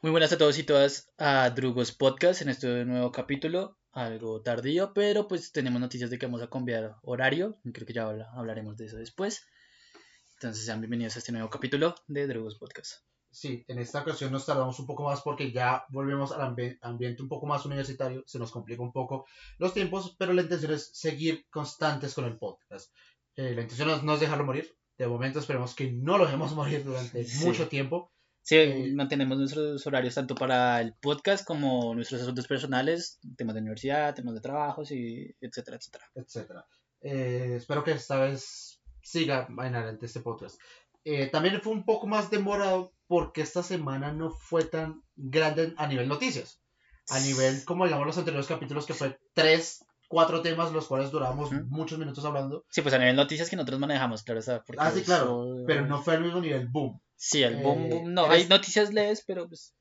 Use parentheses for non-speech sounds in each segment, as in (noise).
Muy buenas a todos y todas a Drugos Podcast en este nuevo capítulo, algo tardío, pero pues tenemos noticias de que vamos a cambiar horario, creo que ya hablaremos de eso después. Entonces sean bienvenidos a este nuevo capítulo de Drugos Podcast. Sí, en esta ocasión nos tardamos un poco más porque ya volvemos al ambiente un poco más universitario, se nos complica un poco los tiempos, pero la intención es seguir constantes con el podcast. Eh, la intención no es dejarlo morir, de momento esperemos que no lo dejemos (laughs) morir durante mucho tiempo Sí, eh, mantenemos nuestros horarios tanto para el podcast como nuestros asuntos personales, temas de universidad, temas de trabajos, y etcétera, etcétera. Etcétera. Eh, espero que esta vez siga en adelante este podcast. Eh, también fue un poco más demorado porque esta semana no fue tan grande a nivel noticias. A nivel, como digamos los anteriores capítulos, que fue tres, cuatro temas, los cuales duramos muchos minutos hablando. Sí, pues a nivel noticias que nosotros manejamos, claro. ah, sí, claro. Pero no fue al mismo nivel boom. Sí, el boom, boom. No, hay noticias leves, pero pues.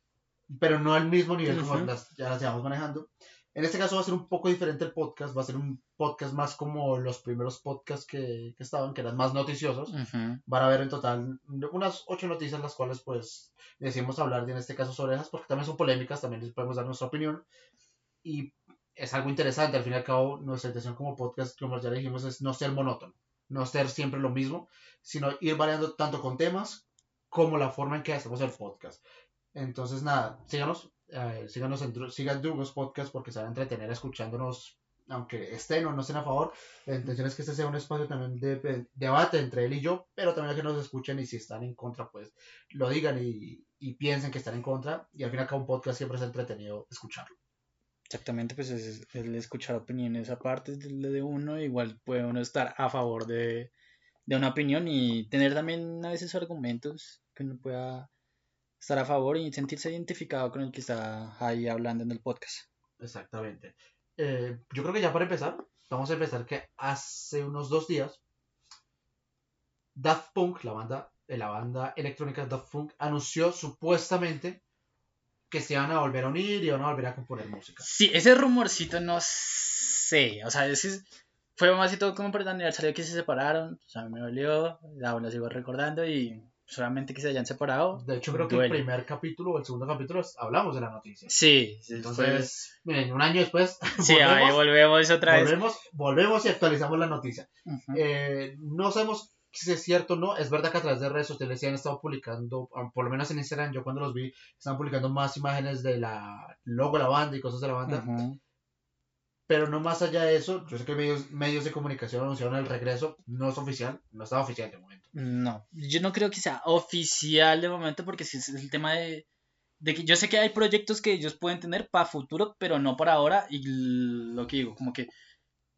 Pero no al mismo nivel como las, ya las llevamos manejando. En este caso va a ser un poco diferente el podcast, va a ser un podcast más como los primeros podcasts que, que estaban, que eran más noticiosos. Van a haber en total unas ocho noticias, las cuales pues decidimos hablar de en este caso sobre esas, porque también son polémicas, también les podemos dar nuestra opinión. Y es algo interesante, al fin y al cabo, nuestra intención como podcast, como ya dijimos, es no ser monótono, no ser siempre lo mismo, sino ir variando tanto con temas como la forma en que hacemos el podcast. Entonces, nada, síganos, eh, síganos en, sigan Drugos Podcast porque se van a entretener escuchándonos, aunque estén o no estén a favor. La intención es que este sea un espacio también de, debate entre él y yo, pero también que nos escuchen y si están en contra, pues lo digan y, y piensen que están en contra. Y al final, cada un podcast siempre es entretenido escucharlo. Exactamente, pues es el escuchar opiniones aparte de, de uno, igual puede uno estar a favor de, de una opinión y tener también a veces argumentos que uno pueda estar a favor y sentirse identificado con el que está ahí hablando en el podcast. Exactamente. Eh, yo creo que ya para empezar, vamos a empezar que hace unos dos días Daft Punk, la banda, eh, la banda electrónica Daft Punk, anunció supuestamente que se iban a volver a unir y van a volver a componer música. Sí, ese rumorcito no sé, o sea, ese fue más y todo como para el aniversario que se separaron, o sea, me dolió, aún lo sigo recordando y solamente que se hayan separado. De hecho, creo que el primer capítulo o el segundo capítulo hablamos de la noticia. Sí, entonces, miren, un año después. (laughs) Sí, volvemos, ahí volvemos otra vez. Volvemos, volvemos y actualizamos la noticia. eh, no sabemos si es cierto o no. Es verdad que a través de redes sociales se han estado publicando, ah, por lo menos en Instagram, yo cuando los vi, estaban publicando más imágenes de la logo de la banda y cosas de la banda. Pero no más allá de eso, yo sé que medios, medios de comunicación anunciaron el regreso, no es oficial, no está oficial de momento. No, yo no creo que sea oficial de momento porque si es el tema de, de que yo sé que hay proyectos que ellos pueden tener para futuro, pero no para ahora. Y lo que digo, como que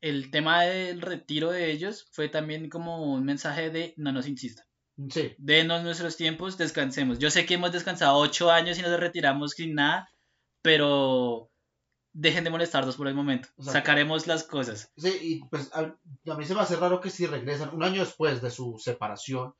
el tema del retiro de ellos fue también como un mensaje de no nos insistan. Sí. Denos nuestros tiempos, descansemos. Yo sé que hemos descansado ocho años y nos retiramos sin nada, pero dejen de molestarnos por el momento. Sacaremos las cosas. Sí, y pues a, mí se me hace raro que si regresan un año después de su separación,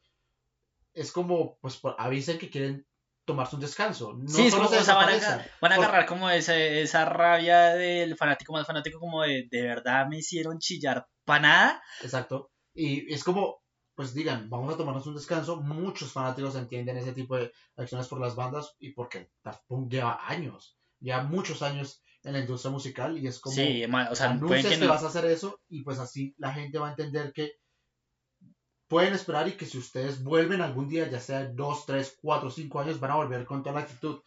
es como, pues avisen que quieren tomarse un descanso. No sí, es como, o sea, van, a, van a agarrar como esa, esa rabia del fanático más fanático, como de, de verdad me hicieron chillar para nada. Exacto. Y es como, pues digan, vamos a tomarnos un descanso. Muchos fanáticos entienden ese tipo de acciones por las bandas y porque Daft Punk lleva años, ya muchos años en la industria musical y es como sí, o sea, anuncias que, vas a hacer eso y pues así la gente va a entender que pueden esperar y que si ustedes vuelven algún día, ya sea dos, tres, cuatro, cinco años, van a volver con toda la actitud. O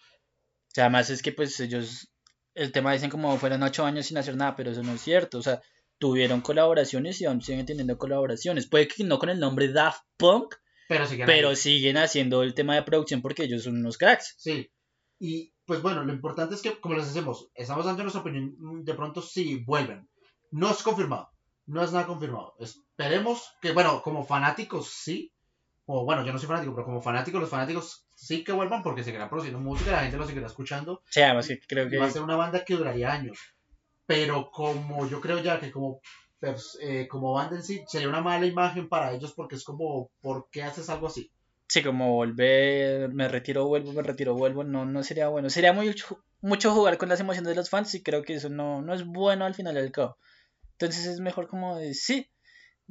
sea, además es que pues ellos, el tema dicen como fueron ocho años sin hacer nada, pero eso no es cierto, o sea, tuvieron colaboraciones y aún siguen teniendo colaboraciones, puede que no con el nombre Daft Punk, pero siguen, pero siguen haciendo el tema de producción porque ellos son unos cracks. Sí, y pues bueno, lo importante es que, como les decimos, estamos dando nuestra opinión, de pronto sí vuelven. No es confirmado, no es nada confirmado. Esperemos que, bueno, como fanáticos sí, o bueno, yo no soy fanático, pero como fanáticos, los fanáticos sí que vuelvan porque seguirán produciendo música, la gente lo seguirá escuchando. Sí, además que creo que... Va a ser una banda que duraría años. Pero como yo creo ya que como, eh, como banda en sí, sería una mala imagen para ellos porque es como, ¿por qué haces algo así? Sí, como volver, me retiro, vuelvo, me retiro, vuelvo, no, no sería bueno. Sería mucho jugar con las emociones de los fans y creo que eso no, no es bueno al final del cabo. Entonces es mejor como de, sí,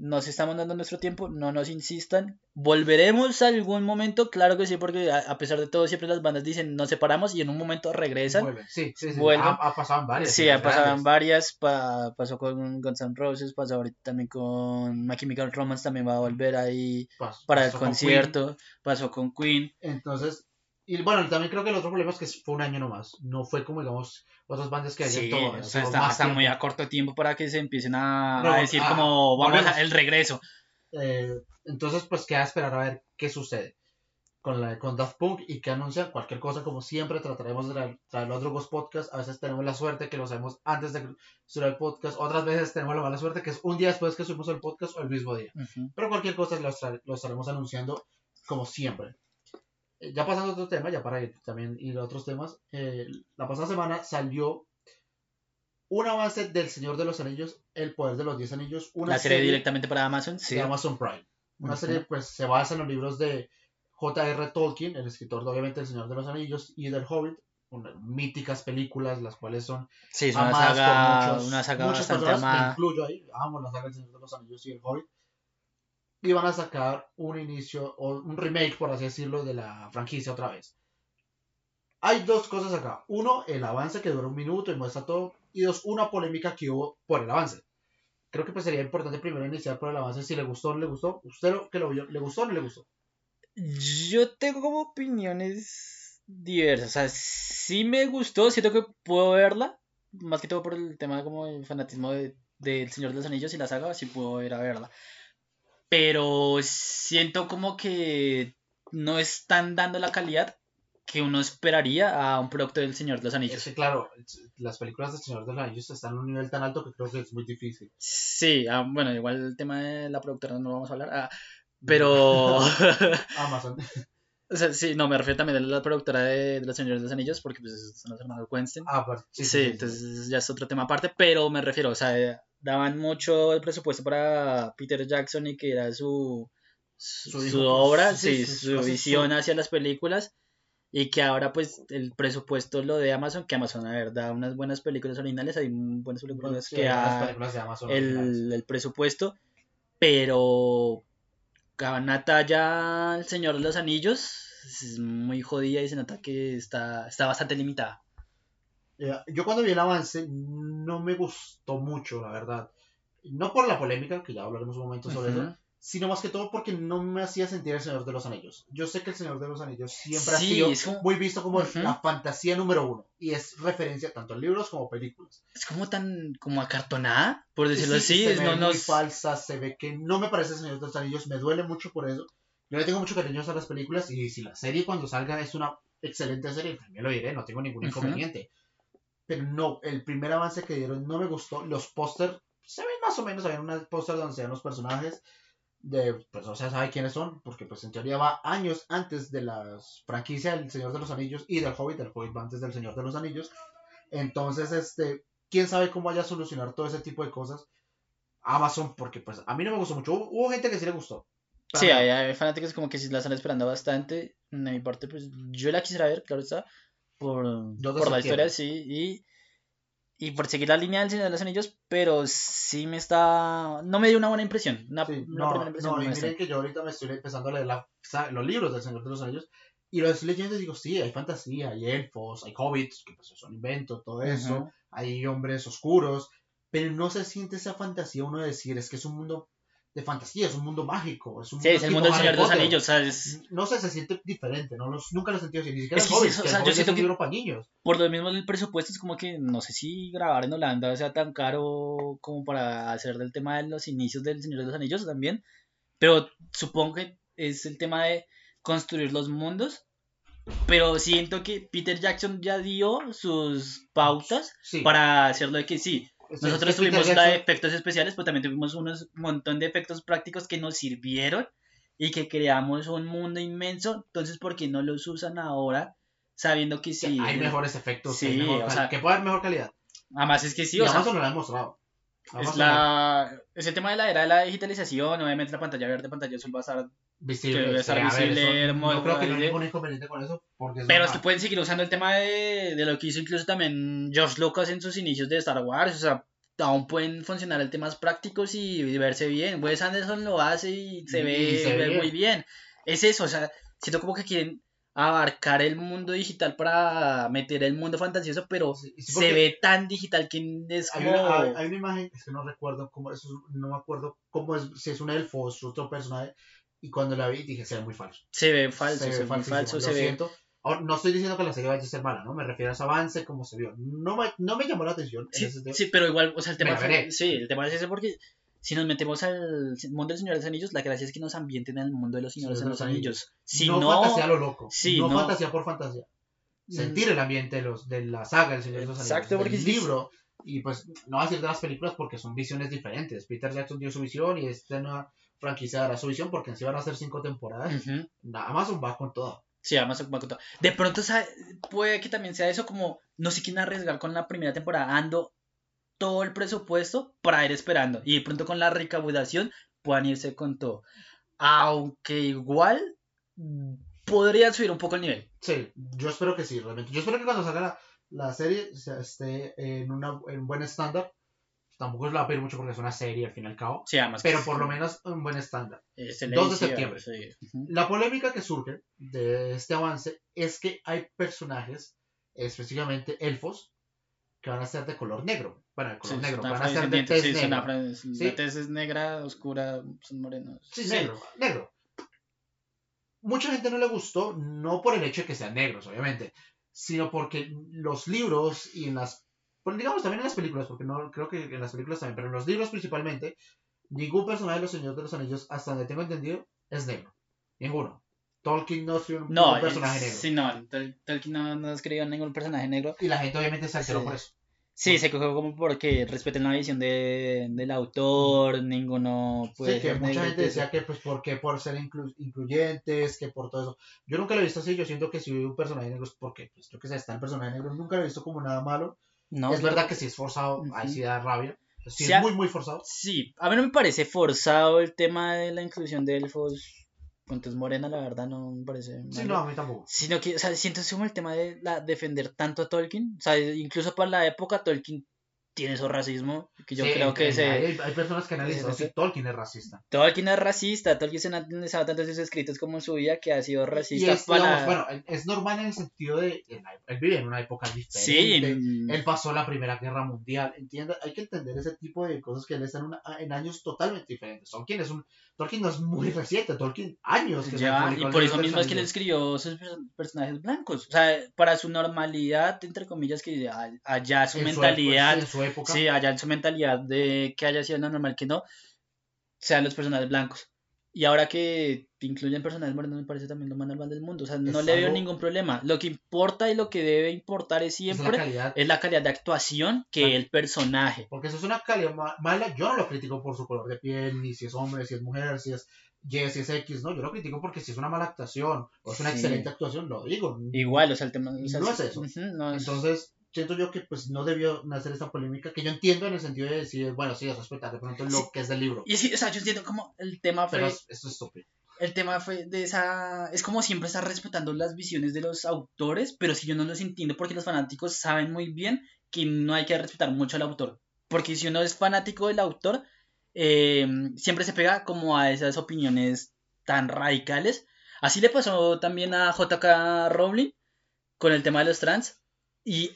nos estamos dando nuestro tiempo, no nos insistan. ¿Volveremos a algún momento? Claro que sí, porque a, pesar de todo, siempre las bandas dicen nos separamos y en un momento regresan. Sí, sí, sí. Ha, pasado en varias. Sí, ha pasado varias. pasó con Guns N' Roses, pasó ahorita también con My Chemical Romance, también va a volver ahí para el concierto. Pasó con Queen. Entonces, y bueno, también creo que el otro problema es que fue un año nomás. No fue como, digamos, otras bandas que hay sí, todo. O sea, está, muy a corto tiempo para que se empiecen a, decir como, vamos a, el regreso. Eh, entonces, pues queda esperar a ver qué sucede con, la, con Daft Punk y que anuncian cualquier cosa. Como siempre, trataremos de traer los otros podcasts. A veces tenemos la suerte que lo sabemos antes de subir el podcast. Otras veces tenemos la mala suerte que es un día después que subimos el podcast o el mismo día. Pero cualquier cosa lo estaremos anunciando como siempre. Eh, ya pasando a otro tema, ya para ir también ir a otros temas, eh, la pasada semana salió un avance del Señor de los Anillos, El Poder de los Diez Anillos. Una la serie, directamente para Amazon, sí. De Amazon Prime. Una serie pues se basa en los libros de J.R. Tolkien, el escritor de obviamente El Señor de los Anillos y del Hobbit, míticas películas, las cuales son sí, es una saga, una saga bastante amada. Me incluyo ahí, amo la saga del Señor de los Anillos y el Hobbit y van a sacar un inicio o un remake, por así decirlo, de la franquicia otra vez. Hay dos cosas acá. Uno, el avance que dura un minuto y muestra todo. Y dos, una polémica que hubo por el avance. Creo que pues sería importante primero iniciar por el avance si le gustó o no le gustó. ¿Usted lo que le gustó o no le gustó? Yo tengo como opiniones diversas. O sea, sí me gustó, siento que puedo verla. Más que todo por el tema como el fanatismo de, del Señor de los Anillos y la saga, sí puedo ir a verla pero siento como que no están dando la calidad que uno esperaría a un producto del Señor de los Anillos. Es que claro, las películas del Señor de los Anillos están a un nivel tan alto que creo que es muy difícil. Sí, ah, bueno, igual el tema de la productora no lo vamos a hablar, ah, pero... (laughs) Amazon. (laughs) O sea, sí, no, me refiero también a la productora de, de Los Señores de los Anillos, porque pues son los hermanos Weinstein. Ah, pues, sí, sí, entonces ya es otro tema aparte, pero me refiero, o sea, daban mucho el presupuesto para Peter Jackson y que era su, su, obra, sí, su visión hacia las películas. Y que ahora pues el presupuesto lo de Amazon, que Amazon a ver da unas buenas películas originales, hay buenas películas que ha el, el, presupuesto, pero Nata ya el Señor de los Anillos es muy jodida y se nota que está, está bastante limitada. Eh, yo cuando vi el avance no me gustó mucho, la verdad. No por la polémica, que ya hablaremos un momento sobre eso, sino más que todo porque no me hacía sentir el Señor de los Anillos. Yo sé que el Señor de los Anillos siempre ha sido muy visto como la fantasía número uno y es referencia tanto en libros como películas. Es como tan como acartonada, por decirlo así. Se ve muy falsa, se ve que no me parece el Señor de los Anillos, me duele mucho por eso. Yo le tengo mucho cariño a las películas y si la serie cuando salga es una excelente serie, también lo diré, no tengo ningún inconveniente pero no, el primer avance que dieron no me gustó. Los pósters se ven más o menos, había un póster donde se ven los personajes de, pues o sea, sabe quiénes son, porque pues en teoría va años antes de la franquicia del Señor de los Anillos y del Hobbit, el Hobbit va antes del Señor de los Anillos. Entonces, este, quién sabe cómo vaya a solucionar todo ese tipo de cosas. Amazon, porque pues a mí no me gustó mucho. Hubo, gente que sí le gustó. Sí, hay, hay, fanáticos como que sí la están esperando bastante. De mi parte, pues yo la quisiera ver, claro está por, por la historia, sí, y, y por seguir la línea del Señor de los Anillos, pero sí me está... No me dio una buena impresión, una, sí, no, primera impresión. No, y miren que yo ahorita me estoy empezando a leer los libros del Señor de los Anillos, y lo estoy leyendo y digo, sí, hay fantasía, hay elfos, hay hobbits, que pues son inventos, todo eso, hay hombres oscuros, pero no se siente esa fantasía uno de decir, es que es un mundo de fantasía, es un mundo mágico. Es un sí, es el mundo del Señor de los Anillos. No sé, se siente diferente, no los, nunca lo he sentido así, ni siquiera es que, o sea, yo siento que para niños. Por lo mismo el presupuesto es como que no sé si grabar en Holanda sea tan caro como para hacer del tema de los inicios del Señor de los Anillos también, pero supongo que es el tema de construir los mundos. Pero siento que Peter Jackson ya dio sus pautas para hacerlo de que sí, nosotros tuvimos efectos especiales, pero también tuvimos un montón de efectos prácticos que nos sirvieron y que creamos un mundo inmenso. Entonces, ¿por qué no los usan ahora? Sabiendo que sí. hay mejores efectos, sí, o sea, que puede haber mejor calidad. Además, es que sí. Y o sea, no lo han mostrado. Es, la, es el tema de la era de la digitalización. Obviamente, la pantalla verde, pantalla azul va a estar visible. estar visible no creo que no hay ningún inconveniente con eso. Porque pero es que pueden seguir usando el tema de, de, lo que hizo incluso también George Lucas en sus inicios de Star Wars. O sea, aún pueden funcionar el temas prácticos y verse bien. Wes Anderson lo hace y se ve, muy bien. Es eso, o sea, siento como que quieren abarcar el mundo digital para meter el mundo fantasioso, pero se ve tan digital que es como... Hay una, imagen, es que no recuerdo cómo es, no me acuerdo cómo es, si es un elfo o es otro personaje, y cuando la vi dije, se ve muy falso. Se ve falso, se, ve falso, se ve... no estoy diciendo que la serie vaya a ser mala, ¿no? Me refiero a ese avance, como se vio. No me, no me llamó la atención. Sí, sí, pero igual, o sea, el tema, sí, el tema es ese porque si nos metemos al mundo del Señor de los Anillos, la gracia es que nos ambienten en el mundo de los Señores de los, Anillos. Si no, fantasía lo loco. no, fantasía por fantasía. Mm. Sentir el ambiente de, los, de la saga del Señor de los Anillos. Exacto, porque el libro. Y pues no va a ser de las películas porque son visiones diferentes. Peter Jackson dio su visión y esta nueva franquicia dará su visión porque en sí van a ser cinco temporadas. Amazon va con todo. Sí, Amazon va con todo. De pronto puede que también sea eso como no sé quién arriesgar con la primera temporada. Ando todo el presupuesto para ir esperando. Y de pronto con la recaudación puedan irse con todo. Aunque igual mm, podría subir un poco el nivel. Sí, yo espero que sí, realmente. Yo espero que cuando salga la, serie esté en, una, en buen estándar. Tampoco es la pedir mucho porque es una serie al fin y al cabo. Sí, además pero por lo menos un buen estándar. 2 de septiembre. La polémica que surge de este avance es que hay personajes, específicamente elfos, que van a ser de color negro. Bueno, de color negro, van a ser de tez sí, negra. La tez es negra, oscura, son morenos. Sí, negro, negro. Mucha gente no le gustó, no por el hecho de que sean negros, obviamente, sino porque los libros y en las, pues, digamos también en las películas, porque no creo que en las películas también, pero en los libros principalmente, ningún personaje de los Señores de los Anillos, hasta donde tengo entendido, es negro. Ninguno. Tolkien no es un, personaje negro. Sí, no, Tolkien no, no escribió ningún personaje negro. Y la gente obviamente se alteró por eso. Sí, se cogió como porque respeten la visión de, del autor, ninguno puede Sí, que mucha gente decía que pues por qué por ser incluyentes, que por todo eso. Yo nunca lo he visto así, yo siento que si hubiera un personaje negro es porque, pues yo que sé, está el personaje negro, nunca lo he visto como nada malo. No, es verdad que si es forzado, ahí sí da rabia. Sí, es muy, muy forzado. Sí, a mí no me parece forzado el tema de la inclusión de elfos entonces Morena, la verdad, no me parece. Sí, no, a mí tampoco. Sino que, o sea, siento como el tema de la, defender tanto a Tolkien. O sea, incluso para la época, Tolkien tiene su racismo, que yo creo que se... Hay, hay, personas que analizan que Tolkien es racista. Tolkien es racista, Tolkien se ha analizado tanto sus escritos como en su vida que ha sido racista. es, bueno, es normal en el sentido de, él vive en una época diferente, sí. él pasó la Primera Guerra Mundial, entiende, hay que entender ese tipo de cosas que él está en, en años totalmente diferentes. Tolkien es un, Tolkien no es muy reciente, Tolkien años que ya, y por eso mismo es que él escribió sus personajes blancos, o sea, para su normalidad, entre comillas, que allá su mentalidad... en su época. Sí, allá en su mentalidad de que haya sido normal que no, sean los personajes blancos. Y ahora que incluyen personajes morenos me parece también lo más normal del mundo. O sea, no le veo ningún problema. Lo que importa y lo que debe importar es siempre es la calidad, de actuación que el personaje. Porque si es una calidad mala, yo no lo critico por su color de piel, ni si es hombre, si es mujer, si es Y, si es X, no, yo lo critico porque si es una mala actuación o es una excelente actuación, lo digo. Igual, o sea, el tema... no es eso. Entonces, siento yo que pues no debió nacer esta polémica, que yo entiendo en el sentido de decir, bueno, sí, es respetar de pronto lo que es del libro. Y sí, o sea, yo entiendo como el tema fue... Pero esto es estúpido. El tema fue de esa... Es como siempre estar respetando las visiones de los autores, pero si yo no los entiendo porque los fanáticos saben muy bien que no hay que respetar mucho al autor. Porque si uno es fanático del autor, eh, siempre se pega como a esas opiniones tan radicales. Así le pasó también a JK Rowling con el tema de los trans. Y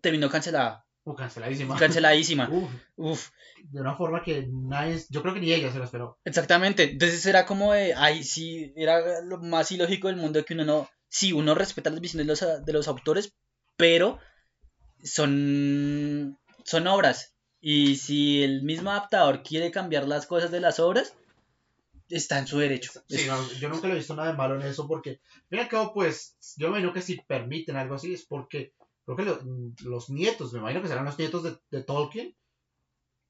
terminó cancelada. Uh, canceladísima. Canceladísima. (laughs) Uf. De una forma que nadie, yo creo que ni ella se lo esperó. Exactamente. Entonces era como de, ay, sí, era lo más ilógico del mundo que uno no, sí, uno respeta las visiones de los, de los autores, pero son, son obras. Y si el mismo adaptador quiere cambiar las cosas de las obras, está en su derecho. Sí, no, yo nunca le he visto nada de malo en eso porque, mira, que pues, yo me imagino que si permiten algo así es porque creo que los nietos, me imagino que serán los nietos de, Tolkien,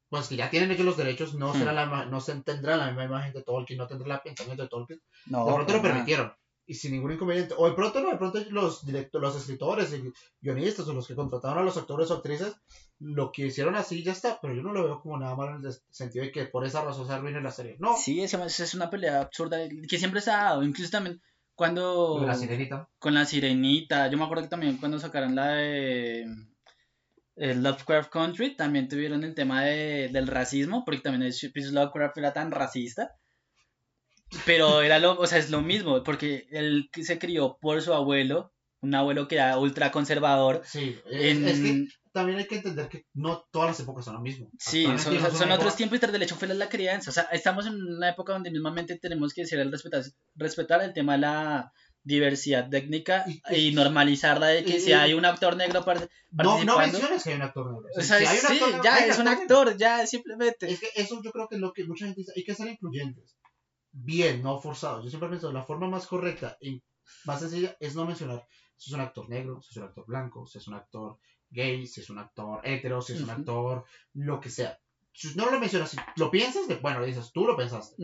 pues que ya tienen ellos los derechos, no será hmm. la no se tendrá la misma imagen de Tolkien, no tendrá el pensamiento de Tolkien. No, de pronto lo permitieron. Y sin ningún inconveniente. O de pronto no, de pronto los los escritores y guionistas o los que contrataron a los actores o actrices lo que hicieron así ya está, pero yo no lo veo como nada malo en el sentido de que por esa razón se arruine la serie. No. Sí, es, es una pelea absurda que siempre se ha dado, incluso también cuando... Con la sirenita. Con la sirenita. Yo me acuerdo que también cuando sacaron la de... el Lovecraft Country también tuvieron el tema de, del racismo, porque también el Lovecraft era tan racista. Pero era lo, o sea, es lo mismo, porque él se crió por su abuelo, un abuelo que era ultra conservador. Sí, es, que también hay que entender que no todas las épocas son lo mismo. Sí, son, otros tiempos y tras del hecho fue la crianza. O sea, estamos en una época donde mismamente tenemos que decir el respetar, respetar el tema de la diversidad técnica y, normalizarla de que si hay un actor negro no, no menciones que hay un actor negro. O sea, sí, ya es un actor, ya simplemente. Es que eso yo creo que es lo que mucha gente dice, hay que ser incluyentes. Bien, no forzados. Yo siempre pienso, la forma más correcta y más sencilla es no mencionar si es un actor negro, si es un actor blanco, si es un actor gay, si es un actor hetero, si es un actor lo que sea. Si no lo mencionas, si lo piensas, bueno, lo dices, tú lo pensaste.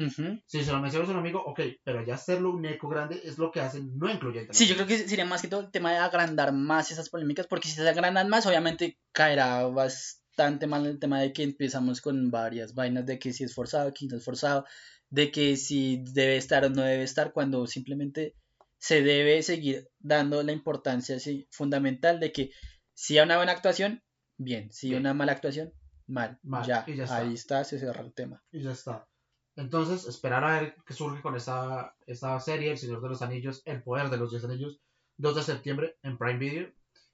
Si se lo mencionas a un amigo, ok, pero ya hacerlo un eco grande es lo que hacen no incluyente. Sí, yo creo que sería más que todo el tema de agrandar más esas polémicas, porque si se agrandan más, obviamente caerá bastante mal el tema de que empezamos con varias vainas de que si es forzado, que no es forzado, de que si debe estar o no debe estar, cuando simplemente se debe seguir dando la importancia fundamental de que si hay una buena actuación, bien, si hay una mala actuación, mal. ya, ahí está, se cierra el tema. Y ya está. Entonces, esperar a ver qué surge con esta, esta serie, El Señor de los Anillos, El Poder de los Diez Anillos, 2 de septiembre en Prime Video.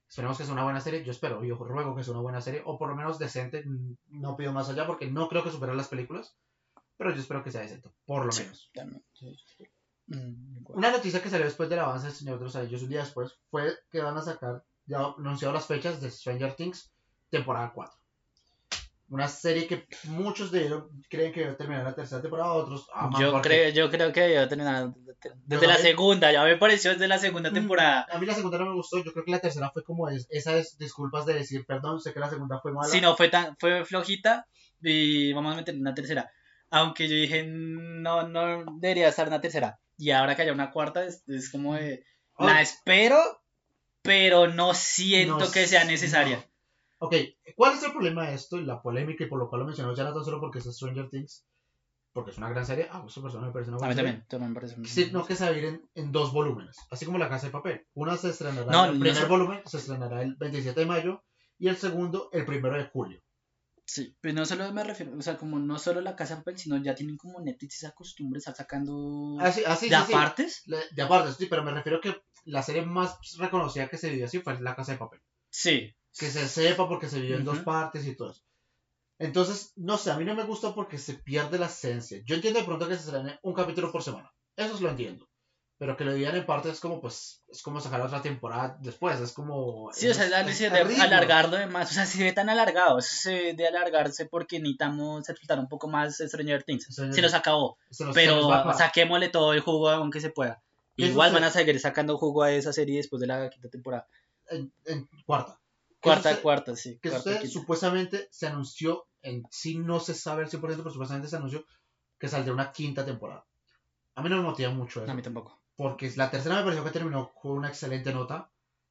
Esperemos que sea una buena serie. Yo espero, yo ruego que sea una buena serie, o por lo menos decente. No pido más allá porque no creo que supere las películas, pero yo espero que sea decente, por lo menos. Mm, una noticia que salió después del avance del Señor de los Anillos, un día después, fue que van a sacar, ya anunciado las fechas de Stranger Things, temporada 4. Una serie que muchos de ellos creen que va a terminar la tercera temporada, otros... yo, creo, yo creo que a terminar desde la segunda, ya me pareció desde la segunda mm, temporada. A mí la segunda no me gustó, yo creo que la tercera fue como esas disculpas de decir, perdón, sé que la segunda fue mala. Sí, no, fue, tan, fue flojita y vamos a meter una tercera. Aunque yo dije, no, no debería estar una tercera y ahora que haya una cuarta es, como de, la espero, pero no siento que sea necesaria. Ok, ¿cuál es el problema de esto y la polémica y por lo cual lo mencionó ya no solo porque es Stranger Things? Porque es una gran serie. Ah, esa persona me parece una buena A mí también, me parece. Sí, no que se va a ir en, dos volúmenes, así como La Casa de Papel. Una se estrenará, el primer volumen se estrenará el 27 de mayo y el segundo el primero de julio. Sí, pero no solo me refiero, o sea, como no solo la casa de papel, sino ya tienen como Netflix esa costumbre de estar sacando ah, ah, de apartes. De apartes, sí, pero me refiero que la serie más reconocida que se vivió así fue la casa de papel. Sí. Que se sepa porque se vivió en dos partes y todo eso. Entonces, no sé, a mí no me gusta porque se pierde la esencia. Yo entiendo de pronto que se estrene un capítulo por semana. Eso es lo entiendo pero que lo digan en parte es como, pues, es como sacar otra temporada después, es como... Sí, o sea, es la de alargarlo de más, o sea, si ve tan alargado, se de alargarse porque necesitamos explotar un poco más Stranger Things, se nos acabó, pero saquémosle todo el jugo aunque se pueda. Igual van a seguir sacando jugo a esa serie después de la quinta temporada. En, en cuarta. Cuarta, cuarta, sí. Que cuarta, supuestamente se anunció, en sí no se sabe al 100%, pero supuestamente se anunció que saldría una quinta temporada. A mí no me motiva mucho eso. A mí tampoco porque la tercera me pareció que terminó con una excelente nota.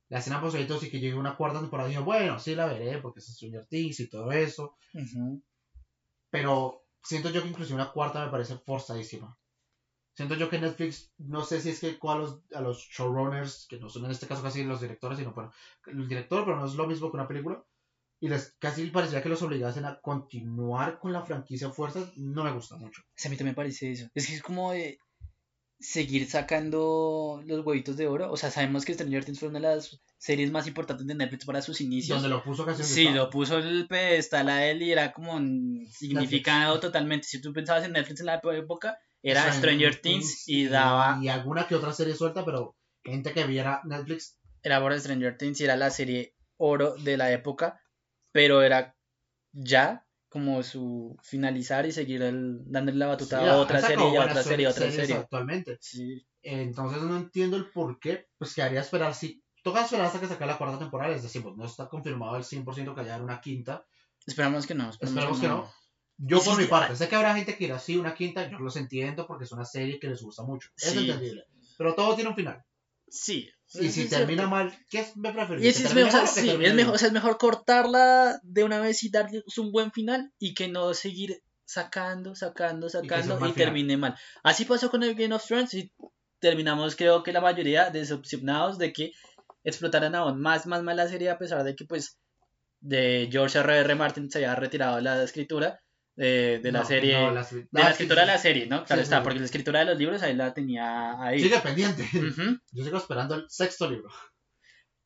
La escena post y que llegue una cuarta temporada, y bueno, sí la veré porque es Stranger Things y todo eso. Pero siento yo que inclusive una cuarta me parece forzadísima. Siento yo que Netflix, no sé si es que a los, a los showrunners, que no son en este caso casi los directores, sino bueno, el director, pero no es lo mismo que una película, y les casi parecía que los obligasen a continuar con la franquicia fuerza, no me gusta mucho. a mí también me parece eso. Es que es como de, seguir sacando los huevitos de oro. O sea, sabemos que Stranger Things fue una de las series más importantes de Netflix para sus inicios. Donde lo puso casi Sí, lo puso el pedestal a él y era como un significado totalmente. Si tú pensabas en Netflix en la época, era Stranger, Things, y, daba. Y alguna que otra serie suelta, pero gente que viera Netflix. Era por Stranger Things y era la serie oro de la época, pero era ya como su finalizar y seguir el, dándole la batuta a otra serie y a otra serie, a otra serie. Actualmente. Sí. Entonces no entiendo el por qué, pues que haría esperar, si toca esperar hasta que saque la cuarta temporada, es decir, pues no está confirmado el 100% que haya una quinta. Esperamos que no. Esperamos, que, no. Yo por mi parte, sé que habrá gente que irá así una quinta, yo los entiendo porque es una serie que les gusta mucho. Es entendible. Pero todo tiene un final. Sí, y si termina mal, ¿qué es me es, mejor, es, mejor, o sea, es mejor cortarla de una vez y darle un buen final y que no seguir sacando, sacando, sacando y, termine mal. Así pasó con el Game of Thrones y terminamos creo que la mayoría decepcionados de que explotaran aún más, más mal la serie a pesar de que pues de George R. R. Martin se había retirado la escritura de, de la serie, de la escritura de la serie, ¿no? Claro está, porque la escritura de los libros ahí la tenía ahí. Sigue pendiente. Yo sigo esperando el sexto libro.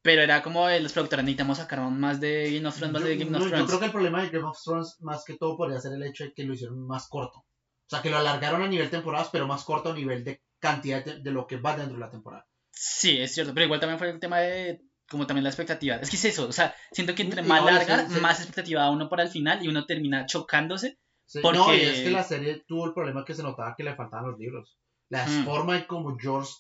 Pero era como los productores necesitamos sacar más de Game of Thrones, más de Game of Thrones. Yo creo que el problema de Game of Thrones, más que todo, podría ser el hecho de que lo hicieron más corto. O sea, que lo alargaron a nivel temporadas, pero más corto a nivel de cantidad de, lo que va dentro de la temporada. Sí, es cierto, pero igual también fue el tema de como también la expectativa. Es que es eso, o sea, siento que entre más larga, más expectativa uno para el final y uno termina chocándose. porque... No, y es que la serie tuvo el problema que se notaba que le faltaban los libros. La mm. forma en como George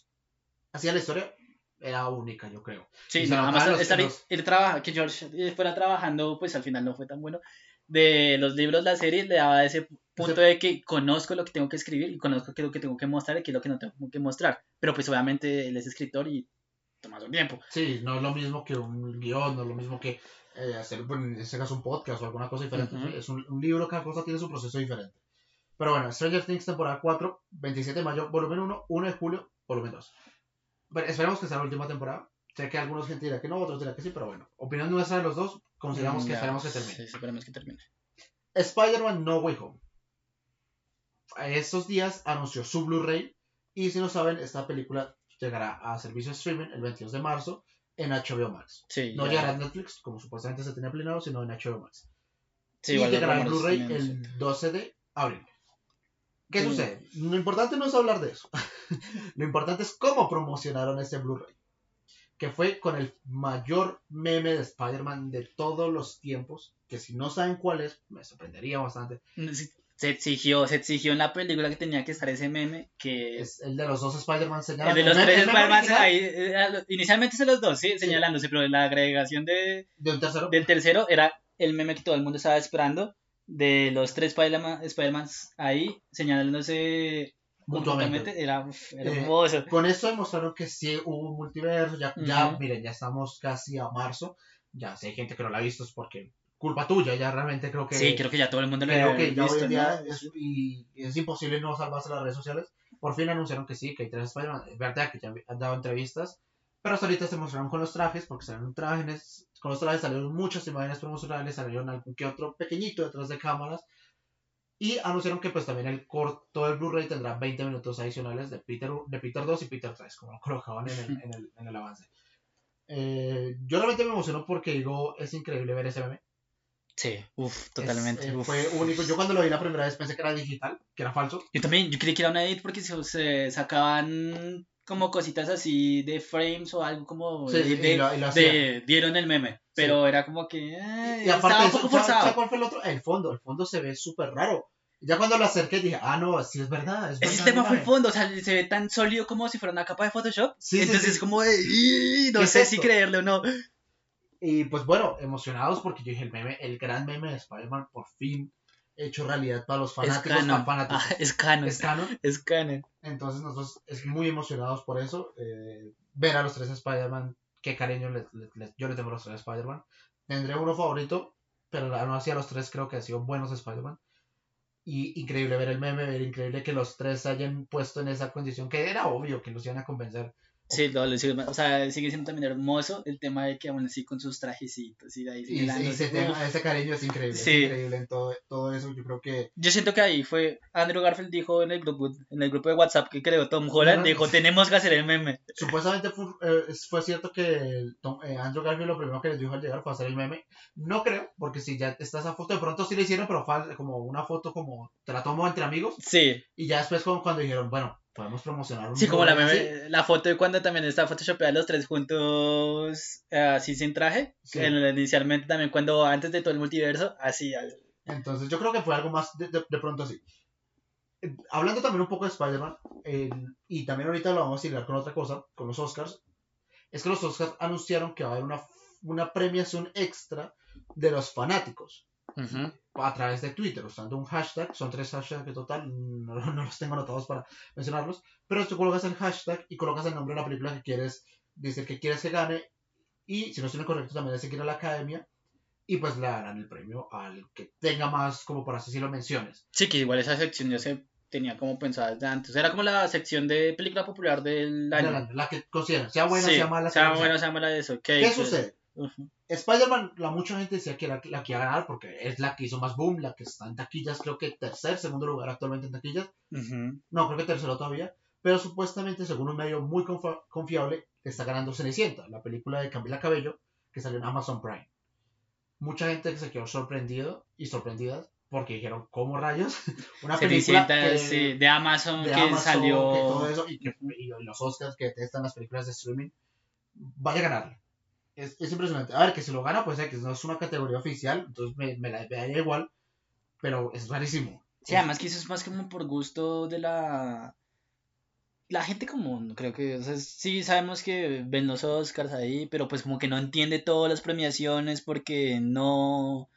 hacía la historia era única, yo creo. Sí, nada más estar, el trabajo que George fuera trabajando, pues al final no fue tan bueno. De los libros, la serie le daba ese punto de que conozco lo que tengo que escribir y conozco qué es lo que tengo que mostrar y qué es lo que no tengo que mostrar. Pero pues obviamente él es escritor y toma su tiempo. Sí, no es lo mismo que un guion, no es lo mismo que eh, hacer, en este caso, un podcast o alguna cosa diferente. Es un, libro, cada cosa tiene su proceso diferente. Pero bueno, Stranger Things temporada 4, 27 de mayo, volumen 1, 1 de julio, volumen 2. esperemos que sea la última temporada. Sé que algunos gente dirá que no, otros dirán que sí, pero bueno. Opinión nuestra de los dos, consideramos que esperemos que termine. Sí, esperemos que termine. Spider-Man No Way Home. Estos días anunció su Blu-ray. Y si no saben, esta película llegará a servicio de streaming el 22 de marzo en HBO Max. no llegará a Netflix, como supuestamente se tenía planeado, sino en HBO Max. y llegará en Blu-ray el 12 de abril. ¿Qué sucede? Lo importante no es hablar de eso. (laughs) Lo importante es cómo promocionaron ese Blu-ray. Que fue con el mayor meme de Spider-Man de todos los tiempos. Que si no saben cuál es, me sorprendería bastante se exigió, se exigió en la película que tenía que estar ese meme que es el de los dos Spider-Man señalando. El de los tres Spider-Man ahí, inicialmente se los dos, sí, señalándose, pero la agregación de, tercero? del tercero era el meme que todo el mundo estaba esperando de los tres Spider-Man ahí señalándose mutuamente. Era, eh, hermoso. con esto demostraron que sí hubo un multiverso, ya, ya miren, ya estamos casi a marzo, ya si hay gente que no la ha visto es porque culpa tuya, ya realmente creo que... Sí, creo que ya todo el mundo lo ha visto, es, y es imposible no salvarse las redes sociales. Por fin anunciaron que sí, que hay tres Spider-Man. Es verdad que ya han dado entrevistas, pero hasta ahorita se mostraron con los trajes, porque salieron trajes, con los trajes salieron muchas imágenes promocionales, salieron algún que otro pequeñito detrás de cámaras. Y anunciaron que pues también el corto del Blu-ray tendrá 20 minutos adicionales de Peter, de Peter 2 y Peter 3, como lo colocaban en el, en el, en el avance. Eh, yo realmente me emociono porque digo, es increíble ver ese meme. Sí, uff, totalmente. Eh, fue único. Yo cuando lo vi la primera vez pensé que era digital, que era falso. Yo también, yo creí que era una edit porque se, sacaban como cositas así de frames o algo como sí, de, dieron el meme, pero era como que eh, y aparte estaba un poco forzado. ¿Cuál fue el otro? El fondo, el fondo se ve súper raro. Ya cuando lo acerqué dije, ah, no, sí es verdad. Es Ese tema fue el fondo, o sea, se ve tan sólido como si fuera una capa de Photoshop. Sí, Entonces es como de, no sé si creerle o no. Y pues bueno, emocionados porque yo dije el meme, el gran meme de Spider-Man por fin hecho realidad para los fanáticos. Es fanáticos. Ah, es canon. Es canon. Es canon. Entonces nosotros es muy emocionados por eso. Eh, ver a los tres Spider-Man, qué cariño les, yo le tengo a los tres Spider-Man. Tendré uno favorito, pero no así a los tres creo que han sido buenos Spider-Man. Y increíble ver el meme, ver increíble que los tres hayan puesto en esa condición, que era obvio que los iban a convencer Sí, lo, lo sigue, o sea, sigue siendo también hermoso el tema de que aún así con sus trajecitos y de ahí y, ese, tema, ese cariño es increíble, sí. es increíble en todo, todo, eso, yo creo que... Yo siento que ahí fue, Andrew Garfield dijo en el grupo, en el grupo de WhatsApp que creó Tom Holland, dijo, tenemos que hacer el meme. Supuestamente fue, eh, fue cierto que Tom, eh, Andrew Garfield lo primero que les dijo al llegar fue hacer el meme, no creo, porque si ya está esa foto, de pronto sí le hicieron, pero fue como una foto como, te la tomo entre amigos. Sí. Y ya después cuando dijeron, bueno, podemos promocionar un Sí, como la, la foto de cuando también está photoshopeada los tres juntos eh, así sin traje. inicialmente también cuando antes de todo el multiverso, así. Entonces yo creo que fue algo más de, de, pronto así. Eh, hablando también un poco de Spider-Man, y también ahorita lo vamos a ir con otra cosa, con los Oscars, es que los Oscars anunciaron que va a haber una, una premiación extra de los fanáticos a través de Twitter usando un hashtag. Son tres hashtags en total, (laughs) no, los tengo anotados para mencionarlos. Pero tú colocas el hashtag y colocas el nombre de la película que quieres, dice que quieres que gane. Y si no estoy correcto, también es seguir a la academia. Y pues le darán el premio al que tenga más, como por así decirlo, menciones. Sí, que igual esa sección ya se tenía como pensada desde antes. Era como la sección de película popular del año. La, que consideran, sea buena, sea mala. Sea, buena, sea mala de eso. ¿Qué sucede? Spider-Man, la mucha gente decía que era la que iba a ganar porque es la que hizo más boom, la que está en taquillas, creo que tercer, segundo lugar actualmente en taquillas. No, creo que tercero todavía. Pero supuestamente, según un medio muy confiable, está ganando Cenicienta, la película de Camila Cabello, que salió en Amazon Prime. Mucha gente se quedó sorprendido y sorprendida porque dijeron, ¿cómo rayos? (laughs) Una película de Amazon que salió... y, los Oscars que detestan las películas de streaming, vaya a ganarle. Es, es, impresionante. A ver, que si lo gana, pues que no es una categoría oficial, entonces me, me la daría igual, pero es rarísimo. Sí, además que eso es más como por gusto de la... La gente común, creo que, o sea, sí sabemos que ven los Oscars ahí, pero pues como que no entiende todas las premiaciones porque no